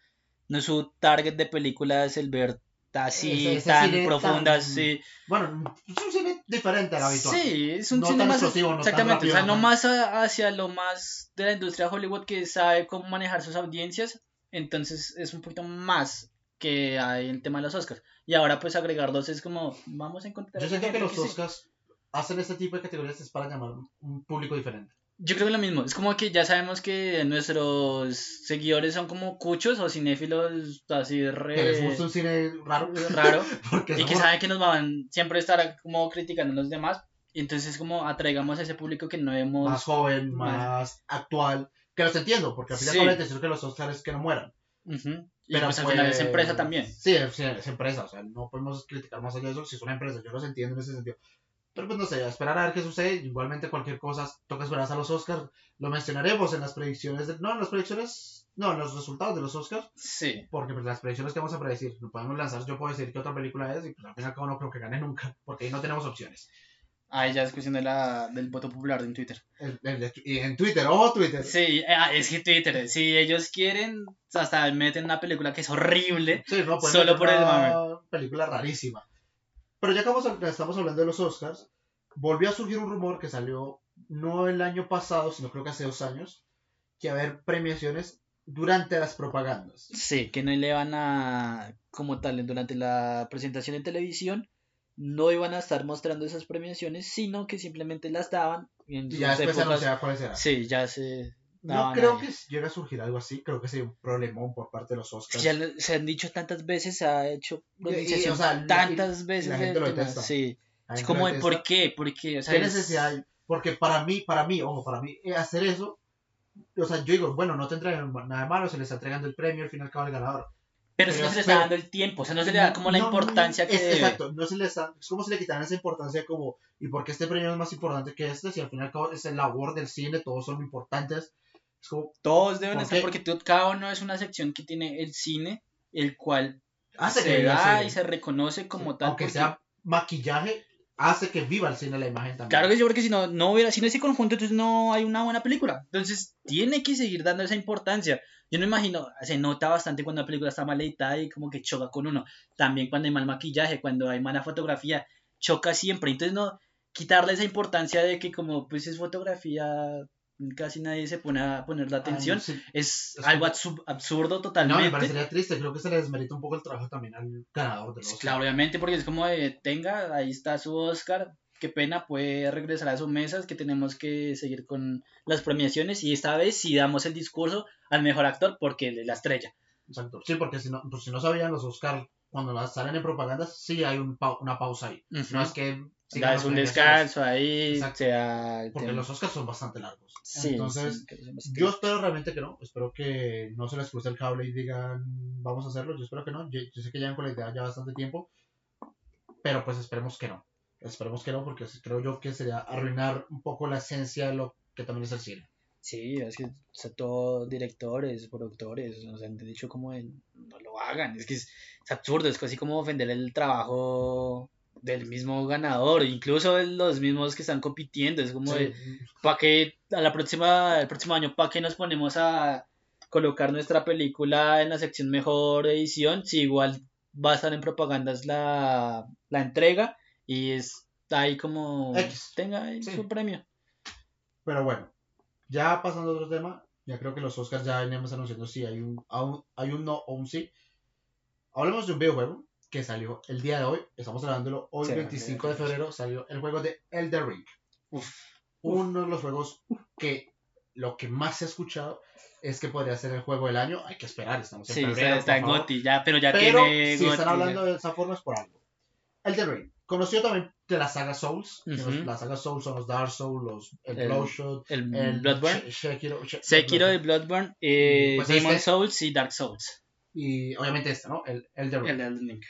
no es su target de películas el ver así tan profundas, sí. Bueno, es diferente al habitual. Sí, es un cine más exactamente, o sea, no más hacia lo más de la industria de Hollywood que sabe cómo manejar sus audiencias, entonces es un poquito más que hay en el tema de los Oscars. Y ahora pues agregar dos es como vamos a encontrar Yo siento que los Oscars hacen este tipo de categorías es para llamar un público diferente. Yo creo que lo mismo. Es como que ya sabemos que nuestros seguidores son como cuchos o cinéfilos así re... Que les gusta un cine raro. Raro. (laughs) y que saben que nos van siempre a estar como criticando a los demás. Y entonces como atraigamos a ese público que no hemos... Más joven, más, actual. Que los entiendo, porque al final sí. que los Oscars que no mueran. Pero pues, al final es empresa también. Sí, es empresa. O sea, no podemos criticar más allá de eso si es una empresa. Yo los entiendo en ese sentido. Pero pues no sé, a esperar a ver qué sucede. Igualmente cualquier cosa toca esperar a los Oscars. Lo mencionaremos en las predicciones. De... No, en las predicciones... No, en los resultados de los Oscars. Sí. Porque pues, las predicciones que vamos a predecir, lo podemos lanzar. Yo puedo decir qué otra película es y pues al final no creo que gane nunca. Porque ahí no tenemos opciones. Ah, ya es cuestión de la, del voto popular en Twitter. y en Twitter, ojo Twitter. Sí, ah, es que Twitter, si ellos quieren, hasta meten una película que es horrible. Sí, no, solo por el película rarísima. Pero ya que estamos hablando de los Oscars, volvió a surgir un rumor que salió no el año pasado, sino creo que hace dos años, que a haber premiaciones durante las propagandas. Sí, que no le van a, como tal, durante la presentación en televisión, no iban a estar mostrando esas premiaciones, sino que simplemente las daban. En y ya después épocas... se cuáles eran. Sí, ya se no creo que llegue a surgir algo así, creo que sería un problemón por parte de los Oscars. Ya se han dicho tantas veces, se ha hecho tantas veces. Sí. Es como, ¿por qué? ¿Por qué? O sea, ¿Qué necesidad hay? Porque para mí, para mí, ojo, para mí, eh, hacer eso, o sea, yo digo, bueno, no te entregan nada malo, se le está entregando el premio, al final acaba el ganador. Pero, pero no se le está dando el tiempo, o sea, no se le da como la importancia que es, Exacto, no se le está, es como si le quitaran esa importancia como, ¿y por qué este premio es más importante que este? Si al final es el labor del cine, todos son importantes todos deben estar, porque cada uno es una sección que tiene el cine, el cual hace se da y se reconoce como tal. Aunque sea maquillaje, hace que viva el cine la imagen también. Claro que sí, porque si no, no hubiera, si no ese conjunto, entonces no hay una buena película. Entonces, tiene que seguir dando esa importancia. Yo no imagino, se nota bastante cuando la película está mal editada y como que choca con uno. También cuando hay mal maquillaje, cuando hay mala fotografía, choca siempre. Entonces, no quitarle esa importancia de que como pues es fotografía casi nadie se pone a poner la atención. es, algo absurdo totalmente. No, me parecería triste, creo que se le desmerita un poco el trabajo también al ganador del Oscar. Claro, obviamente, porque es como de, tenga, ahí está su Oscar, qué pena, puede regresar a su mesa, que tenemos que seguir con las premiaciones y esta vez sí damos el discurso al mejor actor porque la estrella. Exacto, sí, porque si no, pues si no sabían los Oscar cuando las salen en propaganda, sí hay un una pausa ahí. No es que es un descanso ahí. Porque los Oscars son bastante largos. Entonces, yo espero realmente que no. Espero que no se les cruce el cable y digan, vamos a hacerlo. Yo espero que no. Yo, sé que llevan con la idea ya bastante tiempo. Pero pues esperemos que no. Esperemos que no, porque creo yo que sería arruinar un poco la esencia de lo que también es el cine. Sí, es que o todos directores, productores, nos han dicho como no lo hagan. Es que es, es absurdo, es casi como ofender el trabajo del mismo ganador, incluso los mismos que están compitiendo. Es como de, ¿para qué a la próxima, el próximo año, para qué nos ponemos a colocar nuestra película en la sección mejor edición si igual va a estar en propagandas la, la entrega y está ahí como tenga su premio? Pero bueno, ya pasando a otro tema, ya creo que los Oscars ya veníamos anunciando si hay un, hay un no o un sí. Hablemos de un videojuego que salió el día de hoy, estamos grabándolo hoy 25 de febrero, salió el juego de Elder Ring. Uno de los juegos que lo que más se ha escuchado es que podría ser el juego del año. Hay que esperar, estamos en Sí, febrero, está en ya, pero ya Pero tiene si están hablando de esa forma es por algo. Elden Ring, conocido también de la saga Souls. la saga Souls son los Dark Souls, los, el, El- Bloodshot, El el Bloodborne. Sekiro, Sekiro de Bloodborne. Bloodborne, eh, Pues Demon este- Souls y Dark Souls. Y obviamente este, ¿no? El Elden Ring. El Elden Ring.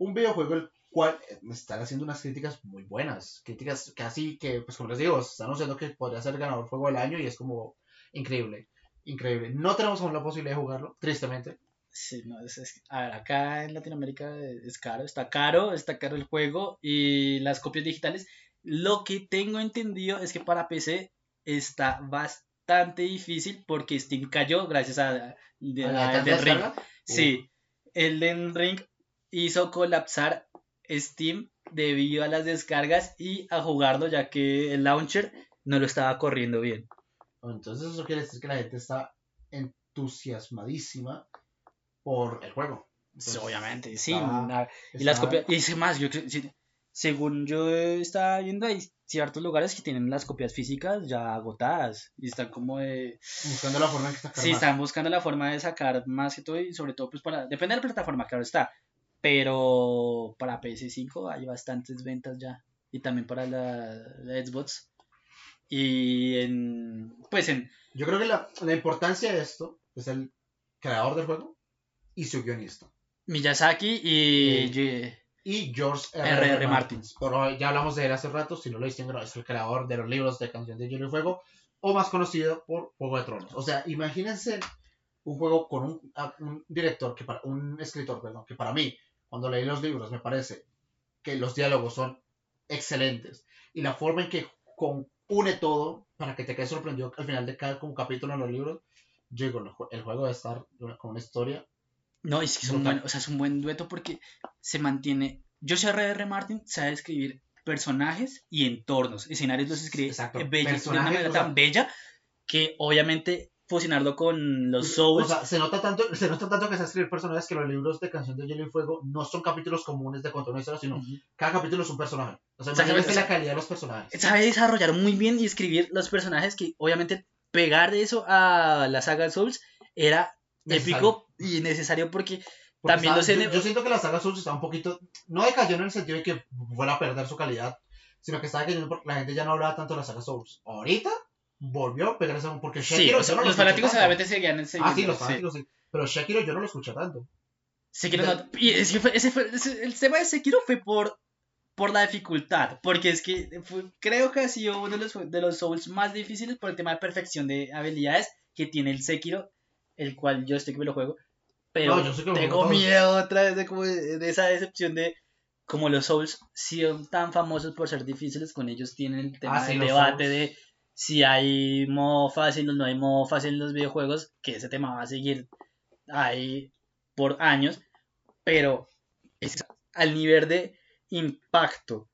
Un videojuego el cual eh, están haciendo unas críticas muy buenas, críticas casi que, pues como les digo, están anunciando que podría ser ganador juego del año y es como increíble, increíble. No tenemos aún la posibilidad de jugarlo, tristemente. Sí, no, es, es- a ver, acá en Latinoamérica es caro, está caro, está caro el juego y las copias digitales. Lo que tengo entendido es que para PC está bastante difícil porque Steam cayó gracias a, de- ¿A la a tanta Elden Ring. Sí, Elden Ring hizo colapsar Steam debido a las descargas y a jugarlo ya que el launcher no lo estaba corriendo bien. Entonces eso quiere decir que la gente está entusiasmadísima por el juego. Sí, Entonces, obviamente, sí. está- na- y las copias, y más, yo sí, según yo estaba viendo, hay ciertos lugares que tienen las copias físicas ya agotadas y están como de... buscando la forma que sacar Sí, más. están buscando la forma de sacar más que todo y sobre todo pues para... Depende de la plataforma, claro está. Pero para PS5 hay bastantes ventas ya. Y también para la, la Xbox. Y en... Pues en... Yo creo que la, la importancia de esto es el creador del juego y su guionista. Miyazaki y... Sí. y George R.R. R.R. Martin. Por, ya hablamos de él hace rato, si no lo distinguen, es el creador de los libros de Canción de Hielo y Fuego, o más conocido por Juego de Tronos. O sea, imagínense un juego con un, un director, que para, un escritor, perdón, que para mí, cuando leí los libros, me parece que los diálogos son excelentes. Y la forma en que une todo para que te quedes sorprendido al final de cada como capítulo en los libros, yo digo, el jue- el juego debe estar con una historia No, es que es un, buen, o sea, es un buen dueto porque se mantiene. Josh R.R. Martin sabe escribir personajes y entornos. Escenarios los escribe Exacto. bella- de una manera o sea- tan bella que obviamente fusionarlo con los Souls. O sea, se nota tanto, se nota tanto que se escribir personajes que los libros de Canción de Hielo y Fuego no son capítulos comunes de contar una historia, sino cada capítulo es un personaje. O sea, o sea, la calidad de los personajes. sabe desarrollar muy bien y escribir los personajes que obviamente pegar de eso a la saga Souls era épico y necesario porque Porque también está- los yo, siento que la saga Souls está un poquito, no decayó en el sentido de que fuera a perder su calidad, sino que estaba cayendo porque la gente ya no hablaba tanto de la saga Souls. Ahorita volvió a pegarse porque sí, Sekiro o sea, no lo los escuché fanáticos obviamente seguían ese Ah, sí, los fanáticos sí. Pero Sekiro yo no lo escuché tanto. Sekiro no- y es que fue- ese fue, ese- el tema de Sekiro fue por, por la dificultad, porque es que fue- creo que ha sido uno de los, de los Souls más difíciles por el tema de perfección de habilidades que tiene el Sekiro, el cual yo estoy que me lo juego, pero No, yo tengo miedo otra vez de, como de, esa decepción de como los Souls son tan famosos por ser difíciles, con ellos tienen el tema Ah, sí, del los debate de si hay modo fácil o no hay modo fácil en los videojuegos, que ese tema va a seguir ahí por años, pero es al nivel de impacto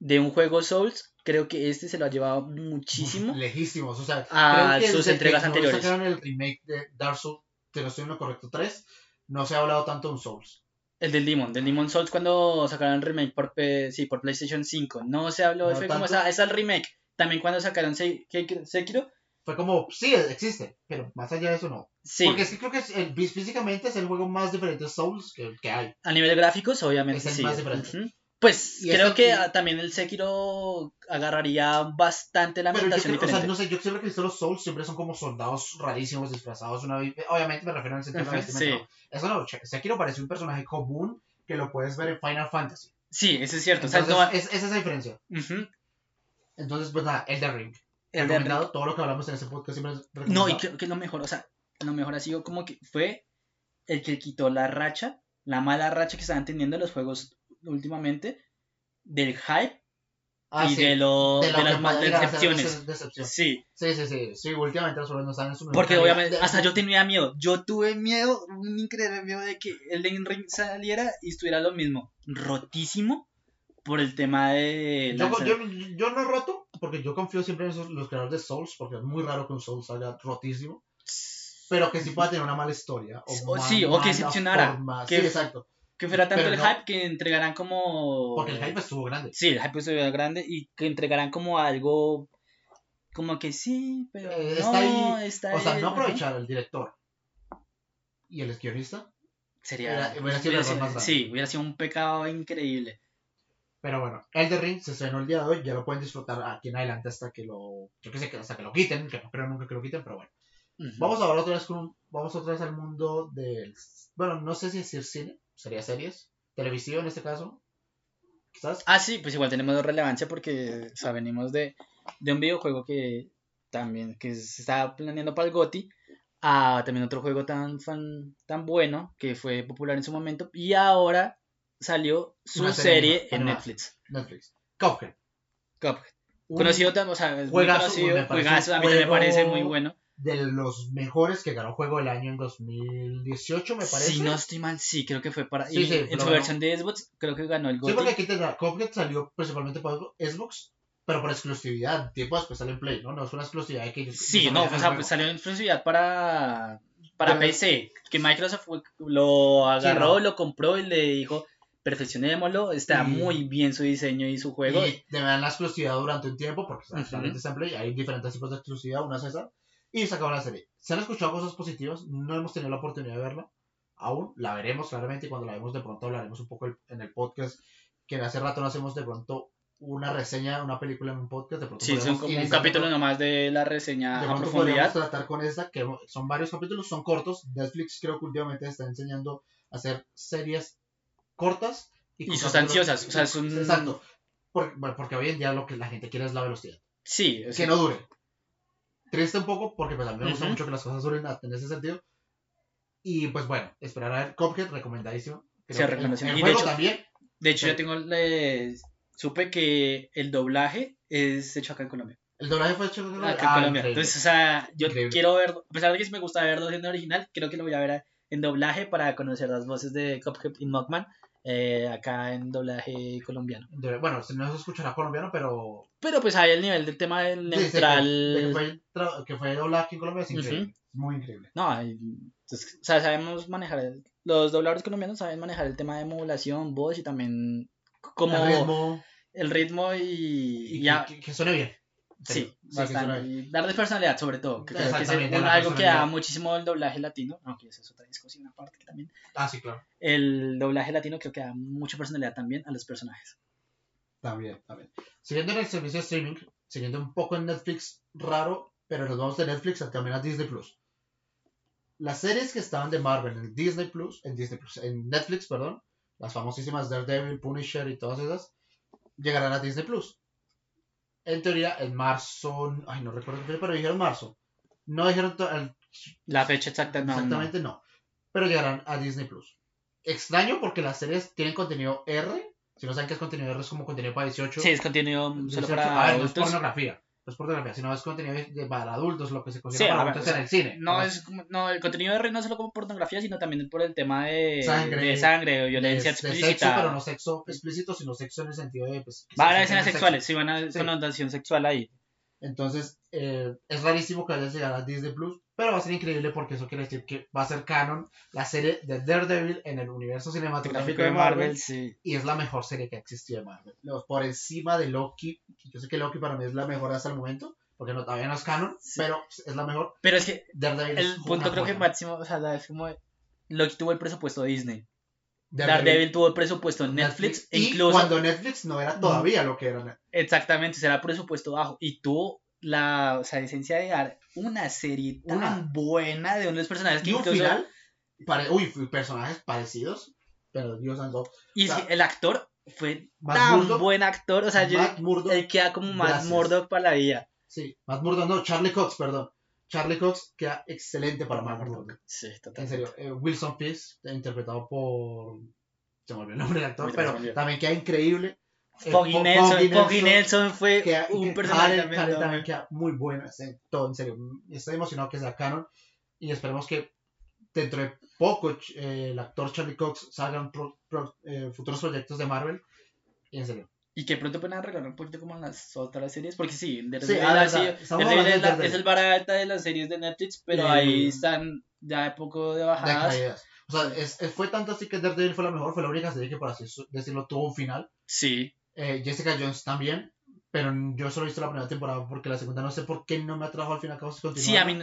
de un juego Souls, creo que este se lo ha llevado muchísimo. Lejísimos, o sea, A sus entregas anteriores. sacaron el remake de Dark Souls, te lo estoy en lo correcto, 3, no se ha hablado tanto de un Souls. El del Demon, del Demon Souls cuando sacaron el remake por, sí, por PlayStation 5. No se habló, No fue como esa, esa el remake. También cuando sacaron Se- Sekiro, Fue como, sí, existe, pero más allá de eso no. sí, Porque es que creo que es el- físicamente es el juego más diferente de Souls que, que hay. a nivel de gráficos obviamente Es el sí. más diferente. Ujú. Pues Y creo que ah, también el Sekiro agarraría bastante la ambientación creo, o sea, diferente. no sé, yo siempre que he visto los Souls siempre son como soldados rarísimos disfrazados. Una, vi- obviamente me refiero al sentido de la vestimenta, sí. no. Eso no, Sekiro parece un personaje común que lo puedes ver en Final Fantasy. Sí, eso es cierto. o sea, Entonces, no- es, es esa diferencia. Ujú. Entonces, pues nada, Elden Ring. El de Recomendado, todo lo que hablamos en ese podcast siempre es No, y creo que lo mejor, o sea, lo mejor ha sido como que fue el que quitó la racha, la mala racha que estaban teniendo los juegos últimamente, del hype Ah, y sí, de, lo, de, lo las decepciones. decepción. Sí, Sí, sí, sí. Sí, últimamente los juegos no están en su mejor porque obviamente De- hasta yo tenía miedo. Yo tuve miedo, un increíble miedo de que el Ring saliera y estuviera lo mismo, rotísimo por el tema de Yo, yo, yo no he roto, porque yo confío siempre en esos, los creadores de Souls, porque es muy raro que un Souls salga rotísimo, pero que sí pueda tener una mala historia. O, O sí, o que decepcionara, que- Sí, exacto. que fuera tanto pero el no- hype que entregaran como Porque el hype estuvo grande. Sí, el hype estuvo grande y que entregarán como algo como que sí, pero Eh, no, está ahí. está o sea, ahí, no aprovechar el director y el guionista. Sería, Hubiera- hubiera sido sí, hubiera sido un pecado increíble. Pero bueno, Elden Ring se estrenó el día de hoy, ya lo pueden disfrutar aquí en adelante hasta que lo, yo que sé, hasta que lo quiten, que no creo nunca que lo quiten, pero bueno. Ujú. Vamos ahora otra vez con vamos otra vez al mundo del, bueno, no sé si decir cine, sería series, televisión en este caso, quizás. Ah, sí, pues igual tenemos relevancia porque o sea, venimos de, de un videojuego que también que se estaba planeando para el GOTY a también otro juego tan fan, tan bueno que fue popular en su momento y ahora salió su serie en. Netflix. Netlix. Cuphead. Cuphead. Un Conocido, tam- o sea, es muy juegazo, conocido, me parece juegazo, a mí también me parece muy bueno. de los mejores que ganó juego del año en 2018, me parece. Si no estoy mal, sí, creo que fue para. Sí, y sí, en su versión de Xbox, creo que ganó el Sí, GOTY. porque aquí te Cuphead salió principalmente para Xbox, pero por exclusividad. Tiempo después sale en Play, ¿no? No es una exclusividad que. Sí, no, o sea, pues salió en exclusividad para, para PC, que Microsoft lo agarró, no. lo compró y le dijo, perfeccionémoslo, está Y- muy bien su diseño y su juego. Y te dan la exclusividad durante un tiempo, porque en Play, hay diferentes tipos de exclusividad, una es esa, y se acabó la serie. Se han escuchado cosas positivas, no hemos tenido la oportunidad de verla, aún, la veremos claramente, y cuando la vemos de pronto hablaremos un poco el- en el podcast, que hace rato no hacemos de pronto una reseña de una película en un podcast, de pronto Sí, son como un capítulo con- nomás de la reseña de a pronto profundidad. tratar con esta, que son varios capítulos, son cortos, Netflix creo que últimamente está enseñando a hacer series cortas Y con sustanciosas, o sea, es un- Exacto. Porque, bueno, porque hoy en día lo que la gente quiere es la velocidad. Sí, o sea, Que no dure. Triste un poco porque pues a mí me gusta Ujú. mucho que las cosas duren en ese sentido. Y pues bueno, esperar a ver Cuphead, recomendadísimo. Creo Sí, recomendación. El, el Y de juego hecho- también. de hecho sí. yo tengo, le, supe que el doblaje es hecho acá en Colombia. El doblaje fue hecho Acá en Ah, Colombia. increíble. Entonces, o sea, yo Increíble. quiero ver, a pesar de que me gusta verlo en original, creo que lo voy a ver en doblaje para conocer las voces de Cuphead y Mockman eh, acá en doblaje colombiano. Bueno, no se escuchará colombiano, pero. Pero pues ahí el nivel del tema del sí, sí, neutral. que fue, tra- que fue doblado aquí en Colombia es increíble. Muy increíble. No, hay- entonces, o sea, sabemos manejar, el- los dobladores colombianos saben manejar el tema de modulación, voz y también como el ritmo. el ritmo y, Y y ya- que suene bien. Sí. Y darles personalidad, sobre todo. Que creo que es algo que da muchísimo el doblaje latino. Aunque esa es otra discusión aparte que también. Ah, sí, claro. El doblaje latino creo que da mucha personalidad también a los personajes. También, también. Siguiendo en el servicio de streaming, siguiendo un poco en Netflix, raro, pero nos vamos de Netflix a- también a Disney Plus. Las series que estaban de Marvel en Disney Plus, en Disney Plus, en Netflix, perdón, las famosísimas Daredevil, Punisher y todas esas, llegarán a Disney Plus. En teoría, en marzo, ay, no recuerdo, qué, pero dijeron marzo. No dijeron el- La fecha exacta no. no. exactamente, no. Pero llegarán a Disney Plus. Extraño porque las series tienen contenido R. Si no saben qué es contenido R, es como contenido para 18. Sí, es contenido solo 18, para a ver, no es pornografía. No es pornografía, sino es contenido de, para adultos, lo que se Sí, considera a para adultos o sea, en el cine. No, es no, el contenido de R no solo como pornografía, sino también por el tema de Sangre, de, sangre, de de, violencia de sexo, explícita. pero no sexo explícito, sino sexo en el sentido de. Pues, que Va a escenas sexuales, sí, van a Sí. connotación sexual ahí. Entonces, eh, es rarísimo que vaya a llegar a Disney Plus, pero va a ser increíble porque eso quiere decir que va a ser canon la serie de Daredevil en el universo cinematográfico Gráfico de Marvel. Marvel, sí. y es la mejor serie que ha existido de Marvel. Por encima de Loki, yo sé que Loki para mí es la mejor hasta el momento, porque no, todavía no es canon, Sí. pero es la mejor. Pero es que Daredevil el punto creo que máximo, o sea, es como Loki tuvo el presupuesto de Disney. Daredevil, Daredevil tuvo el presupuesto en Netflix, y incluso cuando Netflix no era todavía lo que era. exactamente será presupuesto bajo y tuvo la o sea, esencia de dar una serie tan Una. buena de uno de los personajes que Y un incluso final, pare- uy, personajes parecidos, pero Dios santo. y o sea, el actor fue Matt tan Murdock- buen actor, o sea, yo, Matt Murdock, él queda como más. Murdock para la vida. sí, Matt Murdock, no, Charlie Cox, perdón. Charlie Cox queda excelente para Matt Murdock. Sí, En total. serio, eh, Wilson Fisk, interpretado por. Se me olvidó el nombre del actor, pero también queda increíble. Foggy Fo- Nelson, Foggy Nelson fue y un que personaje también. Queda muy buena, en todo, en serio. Estoy emocionado que sea canon y esperemos que dentro de poco eh, el actor Charlie Cox salgan pro- pro- eh, futuros proyectos de Marvel. Y en serio. Y que pronto pueden arreglar un poquito como en las otras series, porque sí, Sí, Daredevil ah, es, de la- Daredevil. es el vara alta de las series de Netflix, pero Y- ahí están ya de poco de de bajadas. caídas. O sea, es- fue tanto así que Daredevil fue la mejor, fue la única serie que por así decirlo tuvo un final. Sí, Eh, Jessica Jones también, pero yo solo he visto la primera temporada porque la segunda no sé por qué no me atrajo al fin y al cabo Sí, a mí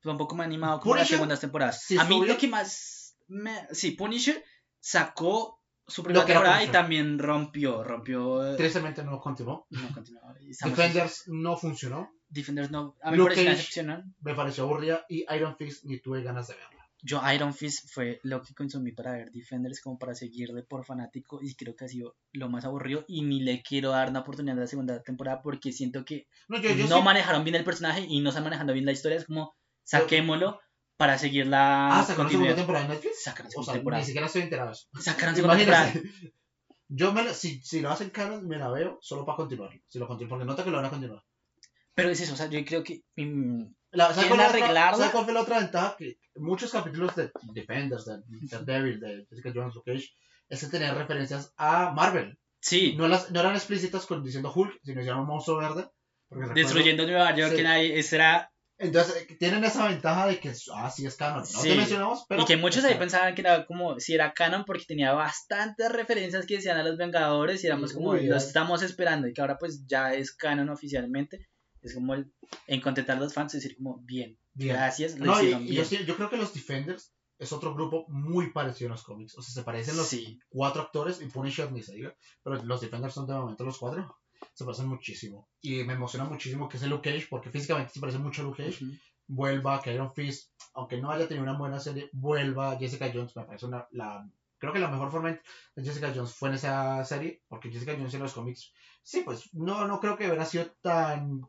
tampoco me ha animado como las segundas temporadas. a mí lo que más me... Sí, Punisher sacó su primera temporada y también rompió, rompió... Eh, Tristemente no continuó. No continuó. Defenders no funcionó. Defenders no... A mí me pareció Me pareció aburrida y Iron Fist ni tuve ganas de verla. Yo Iron Fist fue lo que consumí para ver Defenders como para seguirle por fanático y creo que ha sido lo más aburrido y ni le quiero dar una oportunidad a la segunda temporada porque siento que no, manejaron bien el personaje y no están manejando bien la historia. Es como saquémoslo para seguir la ah, ¿sacaron segunda temporada en Netflix? Sacaron segunda temporada. Ni siquiera estoy enterado. Sacaron segunda temporada. (laughs) Yo me si, si lo hacen canon, me la veo solo para continuar. Si lo continúo, porque nota que lo van a continuar. Pero es eso, o sea, yo creo que. Mm, la, ¿Sabes cuál, fue la otra ventaja? Que muchos capítulos de Defenders, de, de Devil, de Jessica Jones, Luke Cage, es que tenían referencias a Marvel. Sí. No, las, no eran explícitas con diciendo Hulk, sino diciendo un monstruo verde. Destruyendo Nueva York, sí. que nadie, ese era entonces, tienen esa ventaja de que, ah, sí es canon. No te mencionamos, pero. Y que muchos ahí pensaban que era como, si era canon, porque tenía bastantes referencias que decían a los Vengadores y éramos como, lo estamos esperando. Y que ahora, pues, ya es canon oficialmente. Es como el, en contentar a los fans, decir, como, bien, gracias, lo hicieron bien. Yo, creo que los Defenders es otro grupo muy parecido a los cómics. O sea, se parecen los cuatro actores, y Punisher ni se diga, pero los Defenders son de momento los cuatro se parecen muchísimo. Y me emociona muchísimo que ese Luke Cage, porque físicamente se parece mucho a Luke Cage, vuelva, que Iron Fist, aunque no haya tenido una buena serie, vuelva. Jessica Jones me parece una, la, creo que la mejor forma de Jessica Jones fue en esa serie, porque Jessica Jones en los cómics, sí, pues no, no creo que hubiera sido tan,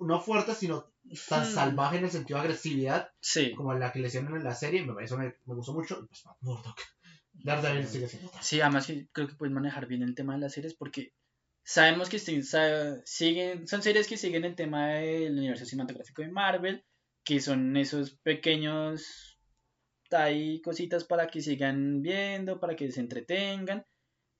no fuerte, sino tan hmm. salvaje en el sentido de agresividad, sí. como la que le hicieron en la serie, me, eso me, me gustó mucho, y pues Murdoch. Daredevil sigue siendo. Sí, además creo que pueden manejar bien el tema de las series porque Sabemos que siguen, son series que siguen el tema del universo cinematográfico de Marvel, que son esos pequeños hay cositas para que sigan viendo, para que se entretengan,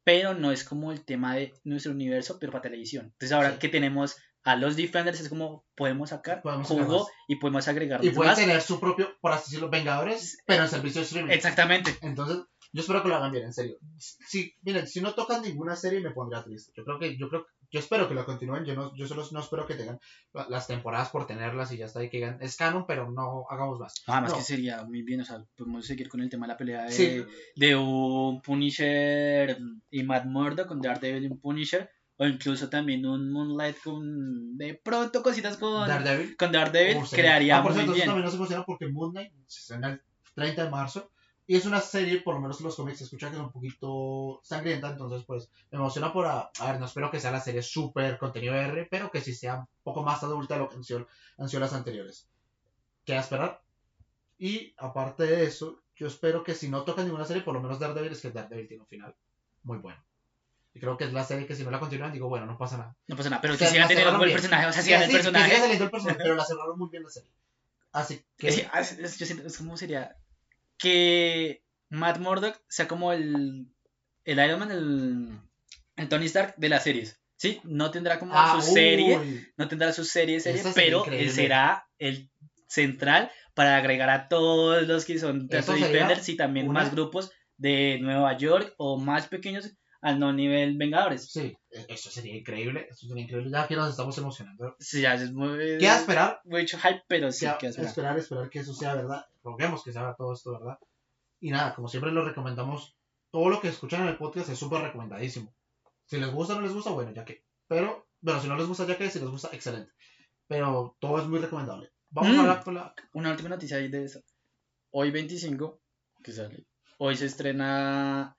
pero no es como el tema de nuestro universo, pero para televisión. Entonces ahora que tenemos a los Defenders es como podemos sacar podemos jugo y podemos agregar y pueden tener su propio por así decirlo Vengadores pero en servicio de streaming exactamente entonces yo espero que lo hagan bien, en serio. Si, miren, si no tocan ninguna serie me pondría triste. Yo creo que, yo creo, yo espero que lo continúen. Yo no, yo solo no espero que tengan las temporadas por tenerlas y ya está, y que digan, es canon, pero no hagamos más. Ah, más que sería muy bien, o sea, podemos seguir con el tema de la pelea de, de un Punisher y Matt Murdock con Daredevil y un Punisher. O incluso también un Moonlight con. De pronto cositas con Daredevil. Con Daredevil crearía ah, por muy cierto, bien. también no se emociona porque Moonlight se el 30 de marzo. Y es una serie, por lo menos en los cómics se escucha que es un poquito sangrienta, entonces pues me emociona por... A, ver, no espero que sea la serie súper contenido R, pero que sí sea un poco más adulta de lo que han sido, las anteriores. Queda esperar. Y aparte de eso, yo espero que si no toca ninguna serie, por lo menos Daredevil, es que Daredevil tiene un final muy bueno. Y creo que es la serie que si no la continúan, digo, bueno, no pasa nada. No pasa nada, pero que sigan teniendo el personaje, o sea, sigan el personaje. El personaje, pero la (laughs) cerraron muy bien la serie. Así que... Sí, yo siento, ¿cómo sería? que Matt Murdock sea como el, el Iron Man, el, el Tony Stark de las series. Sí, no tendrá como ah, su serie, no tendrá su serie, serie pero él será el central para agregar a todos los que son Defenders y también más grupos de Nueva York o más pequeños al no nivel Vengadores. Sí, e-, eso sería increíble, eso sería increíble. Ya que nos estamos emocionando. Sí, ya es muy... ¿Qué a esperar? Mucho hype, pero sí, ¿qué a esperar? Esperar, esperar que eso sea verdad. Roguemos que sea todo esto verdad. Y nada, como siempre lo recomendamos, todo lo que escuchan en el podcast es súper recomendadísimo. Si les gusta o no les gusta, bueno, ya que. Pero, bueno, si no les gusta, ya que. Si les gusta, excelente. Pero todo es muy recomendable. Vamos a mm. hablar con la... Una última noticia ahí de eso. Hoy 25, que sale. Hoy se estrena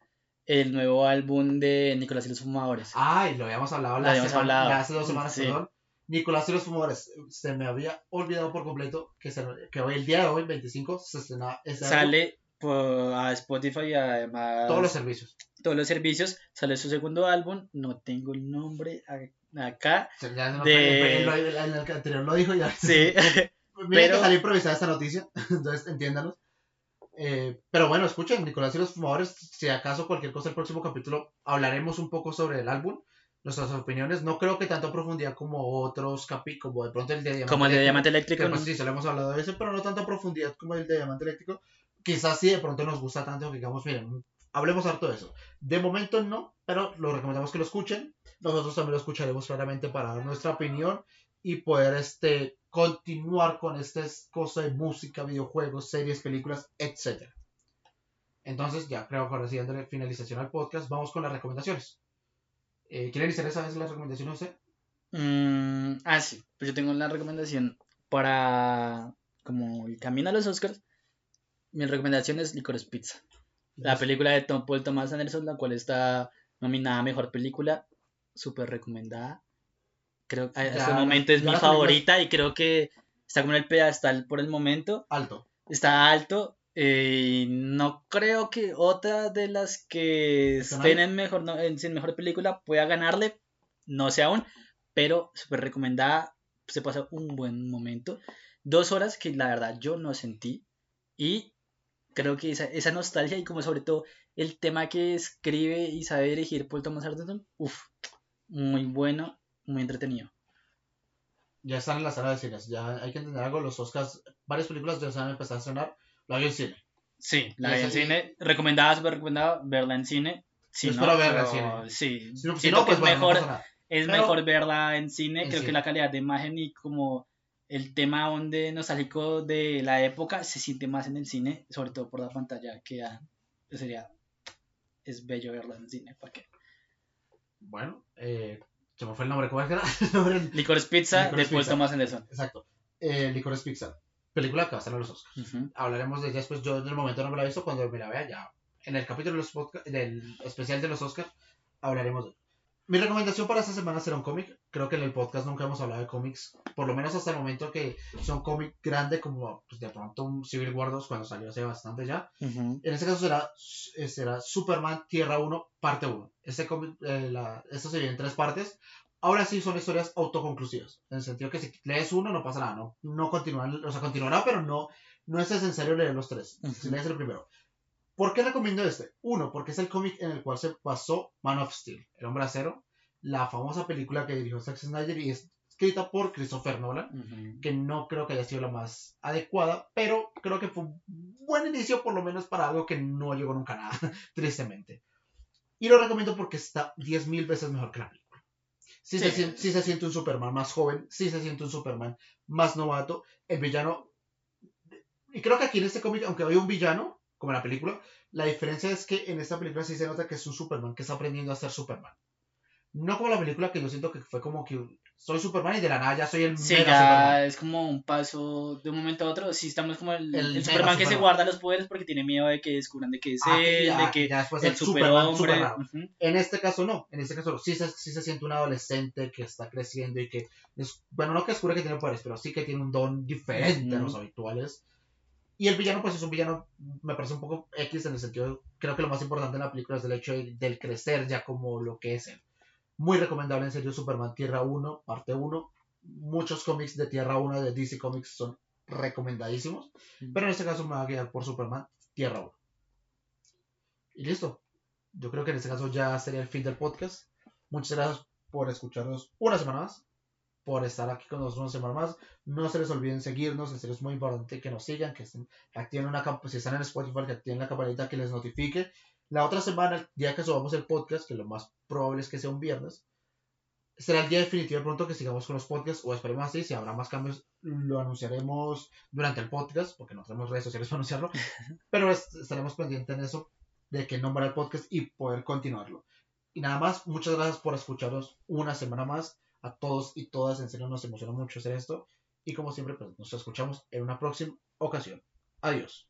el nuevo álbum de Nicolás y los Fumadores. Ah, y lo habíamos hablado, la hablado. hace dos semanas, perdón. Nicolás y los Fumadores, se me había olvidado por completo que, que hoy, el día de hoy, 25, se estrena Sale a Spotify y además... Todos los servicios. Todos los servicios. Sale su segundo álbum, no tengo el nombre acá. de... En el anterior lo dijo ya. Sí. (laughs) Mira que salió improvisada esta noticia, (laughs) entonces entiéndanos. Eh, pero bueno, escuchen, Nicolás y los fumadores, si acaso cualquier cosa el próximo capítulo hablaremos un poco sobre el álbum, nuestras opiniones, no creo que tanto a profundidad como otros capítulos, como de pronto el de Diamante Como el de Diamante Eléctrico. pues, sí, solo hemos hablado de ese, pero no tanto a profundidad como el de Diamante Eléctrico. Quizás sí de pronto nos gusta tanto que digamos, miren, hablemos harto de eso. De momento no, pero lo recomendamos que lo escuchen. Nosotros también lo escucharemos claramente para dar nuestra opinión y poder este, continuar con esta cosa de música, videojuegos, series, películas, etc. Entonces, ya creo que ahora sí, dándole finalización al podcast, vamos con las recomendaciones. Eh, ¿Quiere iniciar esa vez las recomendaciones usted? Mm, ah, sí, pues yo tengo la recomendación para como el camino a los Oscars. Mi recomendación es Licorice Pizza. La película de Tom Paul Thomas Anderson, la cual está nominada a Mejor Película. Súper recomendada. Creo que hasta el momento es mi favorita y creo que está como en el pedestal por el momento. Alto. Está alto. Eh, no creo que otra de las que estén en mejor, en, mejor película pueda ganarle. No sé aún. Pero súper recomendada. Se pasa un buen momento. Dos horas que la verdad yo no sentí. Y creo que esa, esa nostalgia y como sobre todo el tema que escribe y sabe dirigir Paul Thomas Anderson, uff, muy bueno, muy entretenido. Ya están en la sala de cines, ya hay que entender algo, los Oscars, varias películas ya se han empezado a estrenar, la vi en cine. Sí, la vi en cine, recomendada, súper recomendada, verla en cine. Sí, espero verla en cine. Sí, si no, pues es mejor, es mejor verla en cine, creo que la calidad de imagen y como el tema donde nostálgico de la época se siente más en el cine, sobre todo por la pantalla que sería es bello verlo en el cine, ¿para qué? Bueno, eh, se me fue el nombre, ¿cómo es que era? (laughs) Licorice Pizza, después Thomas Anderson. Exacto. Eh, Licorice Pizza, película que va a estar en los Oscars. Hablaremos de ella después, yo en el momento no me la he visto, cuando me la vea ya, en el capítulo de los del especial de los Oscars, hablaremos de mi recomendación para esta semana será un cómic. Creo que en el podcast nunca hemos hablado de cómics, por lo menos hasta el momento que son cómic grande como pues, de pronto un Civil War 2 cuando salió hace bastante ya. En este caso será, eh, será Superman Tierra 1, parte 1. Este cómic, eh, esto se viene en tres partes. Ahora sí son historias autoconclusivas, en el sentido que si lees uno no pasa nada, no, no continúan, o sea, continuará, pero no, no es necesario leer los tres, si lees el primero. ¿Por qué recomiendo este? Uno, porque es el cómic en el cual se basó Man of Steel, El Hombre Acero, la famosa película que dirigió Zack Snyder y es escrita por Christopher Nolan, que no creo que haya sido la más adecuada, pero creo que fue un buen inicio por lo menos para algo que no llegó nunca a nada, (laughs) tristemente. Y lo recomiendo porque está 10.000 veces mejor que la película. Si se, sí se siente un Superman más joven, si se siente un Superman más novato, el villano... Y creo que aquí en este cómic, aunque hay un villano, como en la película. La diferencia es que en esta película sí se nota que es un Superman que está aprendiendo a ser Superman. No como la película que yo siento que fue como que soy Superman y de la nada ya soy el sí, ya es como un paso de un momento a otro. Sí, estamos como el, el, Superman que se guarda los poderes porque tiene miedo de que descubran de que es ah, él, de que ya el, superhombre. En este caso no, en este caso sí se, sí se siente un adolescente que está creciendo y que, es, bueno, no que descubre que tiene poderes, pero sí que tiene un don diferente a los habituales. Y el villano, pues es un villano, me parece un poco X en el sentido, creo que lo más importante en la película es el hecho del crecer ya como lo que es él. Muy recomendable en serio Superman Tierra 1, parte 1. Muchos cómics de Tierra 1 de DC Comics son recomendadísimos, pero en este caso me va a guiar por Superman Tierra 1. Y listo. Yo creo que en este caso ya sería el fin del podcast. Muchas gracias por escucharnos una semana más por estar aquí con nosotros una semana más. No se les olviden seguirnos, en serio es muy importante que nos sigan, que, estén, activen una si están en Spotify, que activen la campanita que les notifique. La otra semana, el día que subamos el podcast, que lo más probable es que sea un viernes, será el día definitivo de pronto que sigamos con los podcasts, o esperemos así, si habrá más cambios, lo anunciaremos durante el podcast, porque no tenemos redes sociales para anunciarlo, (laughs) pero estaremos pendientes en eso, de que nombrar el podcast y poder continuarlo. Y nada más, muchas gracias por escucharnos una semana más a todos y todas. En serio, nos emociona mucho hacer esto. Y como siempre, pues nos escuchamos en una próxima ocasión. Adiós.